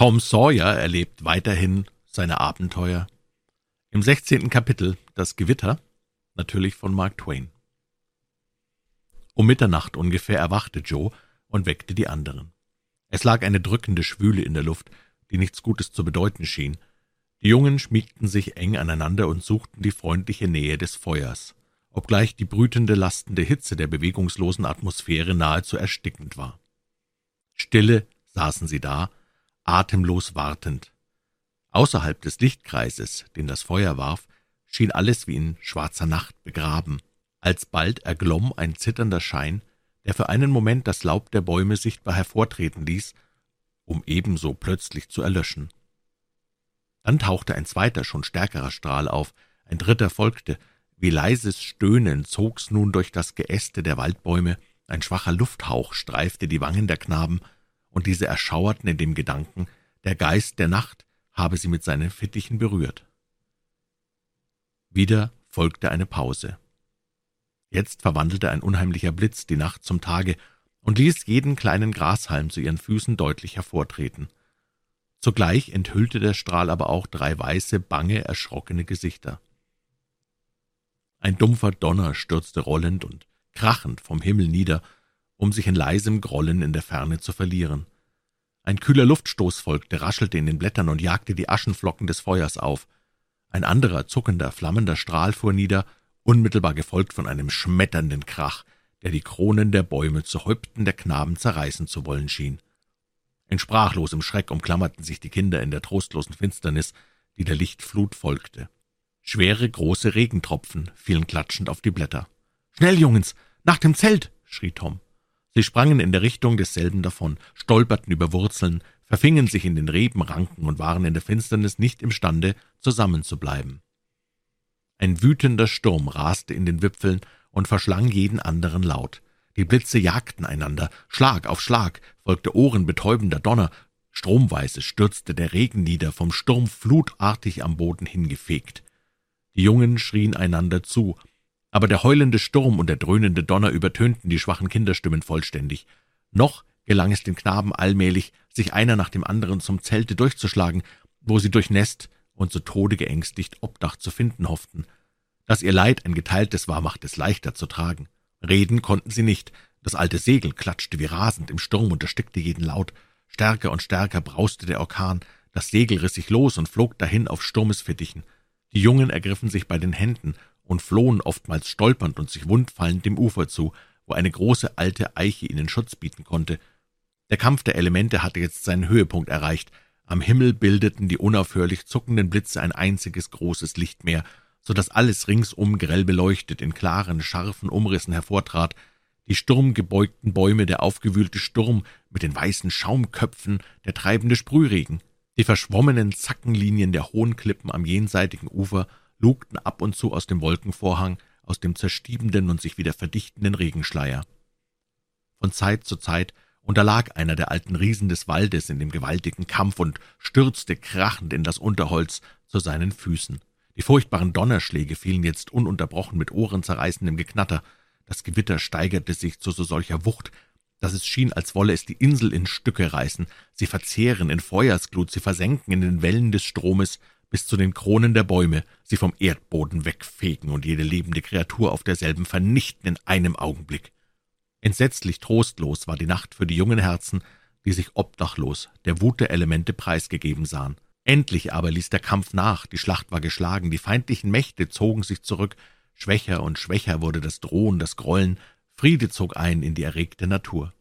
Tom Sawyer erlebt weiterhin seine Abenteuer. Im sechzehnten Kapitel Das Gewitter, natürlich von Mark Twain. Um Mitternacht ungefähr erwachte Joe und weckte die anderen. Es lag eine drückende Schwüle in der Luft, die nichts Gutes zu bedeuten schien. Die Jungen schmiegten sich eng aneinander und suchten die freundliche Nähe des Feuers, obgleich die brütende, lastende Hitze der bewegungslosen Atmosphäre nahezu erstickend war. Stille saßen sie da, atemlos wartend. Außerhalb des Lichtkreises, den das Feuer warf, schien alles wie in schwarzer Nacht begraben. Alsbald erglomm ein zitternder Schein, der für einen Moment das Laub der Bäume sichtbar hervortreten ließ, um ebenso plötzlich zu erlöschen. Dann tauchte ein zweiter, schon stärkerer Strahl auf, ein dritter folgte, wie leises Stöhnen zog's nun durch das Geäste der Waldbäume, ein schwacher Lufthauch streifte die Wangen der Knaben, und diese erschauerten in dem Gedanken, der Geist der Nacht habe sie mit seinen Fittichen berührt. Wieder folgte eine Pause. Jetzt verwandelte ein unheimlicher Blitz die Nacht zum Tage und ließ jeden kleinen Grashalm zu ihren Füßen deutlich hervortreten. Zugleich enthüllte der Strahl aber auch drei weiße, bange, erschrockene Gesichter. Ein dumpfer Donner stürzte rollend und krachend vom Himmel nieder, um sich in leisem Grollen in der Ferne zu verlieren. Ein kühler Luftstoß folgte, raschelte in den Blättern und jagte die Aschenflocken des Feuers auf. Ein anderer, zuckender, flammender Strahl fuhr nieder, unmittelbar gefolgt von einem schmetternden Krach, der die Kronen der Bäume zu Häupten der Knaben zerreißen zu wollen schien. In sprachlosem Schreck umklammerten sich die Kinder in der trostlosen Finsternis, die der Lichtflut folgte. Schwere, große Regentropfen fielen klatschend auf die Blätter. »Schnell, Jungens, nach dem Zelt!« schrie Tom. Sie sprangen in der Richtung desselben davon, stolperten über Wurzeln, verfingen sich in den Rebenranken und waren in der Finsternis nicht imstande, zusammenzubleiben. Ein wütender Sturm raste in den Wipfeln und verschlang jeden anderen Laut. Die Blitze jagten einander, Schlag auf Schlag, folgte ohrenbetäubender Donner, stromweise stürzte der Regen nieder, vom Sturm flutartig am Boden hingefegt. Die Jungen schrien einander zu, aber der heulende Sturm und der dröhnende Donner übertönten die schwachen Kinderstimmen vollständig. Noch gelang es den Knaben allmählich, sich einer nach dem anderen zum Zelte durchzuschlagen, wo sie durchnässt und zu Tode geängstigt Obdach zu finden hofften. Dass ihr Leid ein geteiltes war, macht es leichter zu tragen. Reden konnten sie nicht, das alte Segel klatschte wie rasend im Sturm und erstickte jeden Laut. Stärker und stärker brauste der Orkan, das Segel riss sich los und flog dahin auf Sturmesfittichen. Die Jungen ergriffen sich bei den Händen und flohen oftmals stolpernd und sich wundfallend dem Ufer zu, wo eine große alte Eiche ihnen Schutz bieten konnte. Der Kampf der Elemente hatte jetzt seinen Höhepunkt erreicht, am Himmel bildeten die unaufhörlich zuckenden Blitze ein einziges großes Lichtmeer, so dass alles ringsum grell beleuchtet in klaren, scharfen Umrissen hervortrat, die sturmgebeugten Bäume, der aufgewühlte Sturm mit den weißen Schaumköpfen, der treibende Sprühregen, die verschwommenen Zackenlinien der hohen Klippen am jenseitigen Ufer lugten ab und zu aus dem Wolkenvorhang, aus dem zerstiebenden und sich wieder verdichtenden Regenschleier. Von Zeit zu Zeit unterlag einer der alten Riesen des Waldes in dem gewaltigen Kampf und stürzte krachend in das Unterholz zu seinen Füßen. Die furchtbaren Donnerschläge fielen jetzt ununterbrochen mit ohrenzerreißendem Geknatter. Das Gewitter steigerte sich zu so solcher Wucht, dass es schien, als wolle es die Insel in Stücke reißen, sie verzehren in Feuersglut, sie versenken in den Wellen des Stromes bis zu den Kronen der Bäume, sie vom Erdboden wegfegen und jede lebende Kreatur auf derselben vernichten in einem Augenblick. Entsetzlich trostlos war die Nacht für die jungen Herzen, die sich obdachlos der Wut der Elemente preisgegeben sahen. Endlich aber ließ der Kampf nach, die Schlacht war geschlagen, die feindlichen Mächte zogen sich zurück, schwächer und schwächer wurde das Drohen, das Grollen, Friede zog ein in die erregte Natur.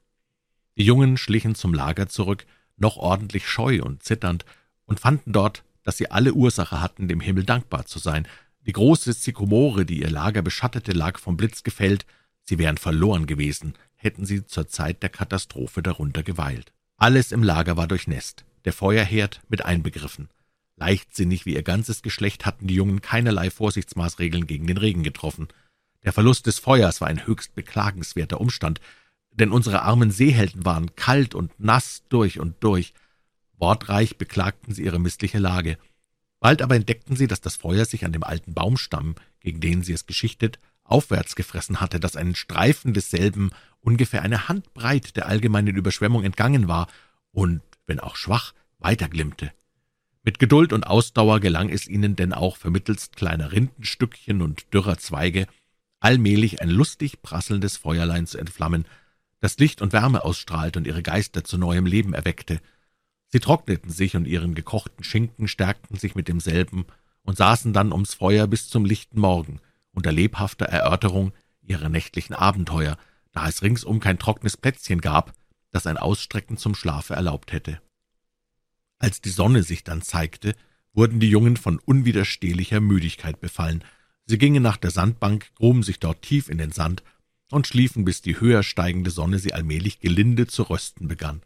Die Jungen schlichen zum Lager zurück, noch ordentlich scheu und zitternd, und fanden dort, dass sie alle Ursache hatten, dem Himmel dankbar zu sein. Die große Sykomore, die ihr Lager beschattete, lag vom Blitz gefällt, Sie wären verloren gewesen, hätten sie zur Zeit der Katastrophe darunter geweilt. Alles im Lager war durchnässt, der Feuerherd mit einbegriffen. Leichtsinnig wie ihr ganzes Geschlecht hatten die Jungen keinerlei Vorsichtsmaßregeln gegen den Regen getroffen. Der Verlust des Feuers war ein höchst beklagenswerter Umstand, denn unsere armen Seehelden waren kalt und nass durch und durch. Wortreich beklagten sie ihre missliche Lage. Bald aber entdeckten sie, dass das Feuer sich an dem alten Baumstamm, gegen den sie es geschichtet, aufwärts gefressen hatte, dass ein Streifen desselben ungefähr eine Handbreit der allgemeinen Überschwemmung entgangen war und, wenn auch schwach, weiterglimmte. Mit Geduld und Ausdauer gelang es ihnen denn auch vermittelst kleiner Rindenstückchen und dürrer Zweige allmählich ein lustig prasselndes Feuerlein zu entflammen, das Licht und Wärme ausstrahlte und ihre Geister zu neuem Leben erweckte. Sie trockneten sich und ihren gekochten Schinken stärkten sich mit demselben und saßen dann ums Feuer bis zum lichten Morgen, unter lebhafter Erörterung ihrer nächtlichen Abenteuer, da es ringsum kein trockenes Plätzchen gab, das ein Ausstrecken zum Schlafe erlaubt hätte. Als die Sonne sich dann zeigte, wurden die Jungen von unwiderstehlicher Müdigkeit befallen. Sie gingen nach der Sandbank, gruben sich dort tief in den Sand und schliefen, bis die höher steigende Sonne sie allmählich gelinde zu rösten begann.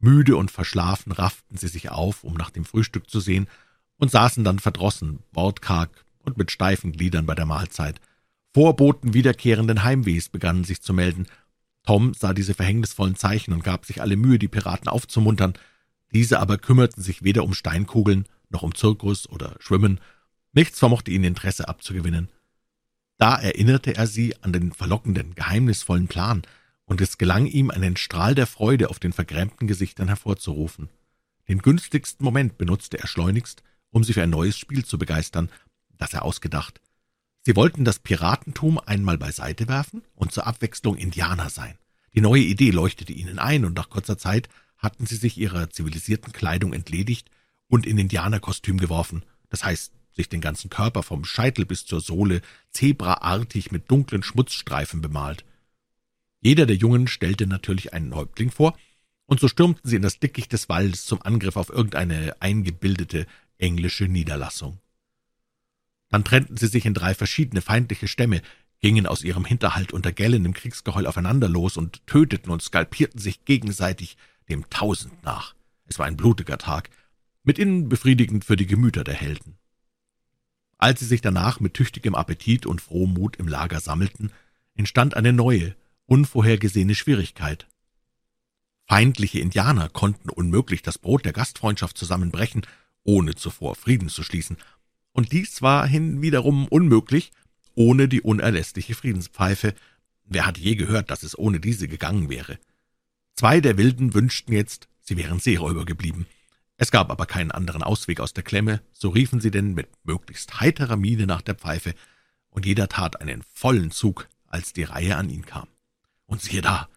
Müde und verschlafen rafften sie sich auf, um nach dem Frühstück zu sehen, und saßen dann verdrossen, wortkarg und mit steifen Gliedern bei der Mahlzeit. Vorboten wiederkehrenden Heimwehs begannen sich zu melden. Tom sah diese verhängnisvollen Zeichen und gab sich alle Mühe, die Piraten aufzumuntern. Diese aber kümmerten sich weder um Steinkugeln noch um Zirkus oder Schwimmen. Nichts vermochte ihnen Interesse abzugewinnen. Da erinnerte er sie an den verlockenden, geheimnisvollen Plan, und es gelang ihm, einen Strahl der Freude auf den vergrämten Gesichtern hervorzurufen. Den günstigsten Moment benutzte er schleunigst, um sie für ein neues Spiel zu begeistern, das er ausgedacht. Sie wollten das Piratentum einmal beiseite werfen und zur Abwechslung Indianer sein. Die neue Idee leuchtete ihnen ein, und nach kurzer Zeit hatten sie sich ihrer zivilisierten Kleidung entledigt und in Indianerkostüm geworfen, das heißt, sich den ganzen Körper vom Scheitel bis zur Sohle zebraartig mit dunklen Schmutzstreifen bemalt. Jeder der Jungen stellte natürlich einen Häuptling vor, und so stürmten sie in das Dickicht des Waldes zum Angriff auf irgendeine eingebildete englische Niederlassung. Dann trennten sie sich in drei verschiedene feindliche Stämme, gingen aus ihrem Hinterhalt unter gellendem Kriegsgeheul aufeinander los und töteten und skalpierten sich gegenseitig dem Tausend nach. Es war ein blutiger Tag, mithin befriedigend für die Gemüter der Helden. Als sie sich danach mit tüchtigem Appetit und frohem Mut im Lager sammelten, entstand eine neue, unvorhergesehene Schwierigkeit. Feindliche Indianer konnten unmöglich das Brot der Gastfreundschaft zusammenbrechen, ohne zuvor Frieden zu schließen, und dies war hinwiederum unmöglich, ohne die unerlässliche Friedenspfeife. Wer hat je gehört, dass es ohne diese gegangen wäre? Zwei der Wilden wünschten jetzt, sie wären Seeräuber geblieben. Es gab aber keinen anderen Ausweg aus der Klemme, so riefen sie denn mit möglichst heiterer Miene nach der Pfeife, und jeder tat einen vollen Zug, als die Reihe an ihn kam. Und siehe da,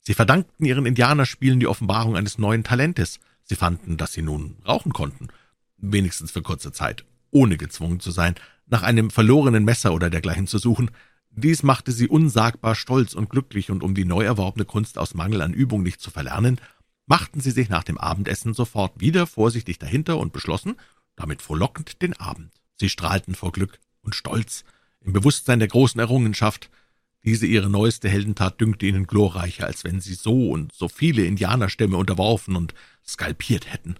sie verdankten ihren Indianerspielen die Offenbarung eines neuen Talentes. Sie fanden, dass sie nun rauchen konnten, wenigstens für kurze Zeit, ohne gezwungen zu sein, nach einem verlorenen Messer oder dergleichen zu suchen. Dies machte sie unsagbar stolz und glücklich, und um die neu erworbene Kunst aus Mangel an Übung nicht zu verlernen, machten sie sich nach dem Abendessen sofort wieder vorsichtig dahinter und beschlossen, damit frohlockend den Abend. Sie strahlten vor Glück und Stolz im Bewusstsein der großen Errungenschaft. Diese ihre neueste Heldentat dünkte ihnen glorreicher, als wenn sie so und so viele Indianerstämme unterworfen und skalpiert hätten.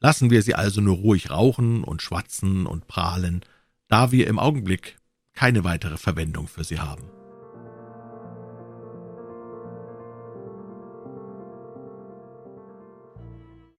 Lassen wir sie also nur ruhig rauchen und schwatzen und prahlen, da wir im Augenblick keine weitere Verwendung für sie haben.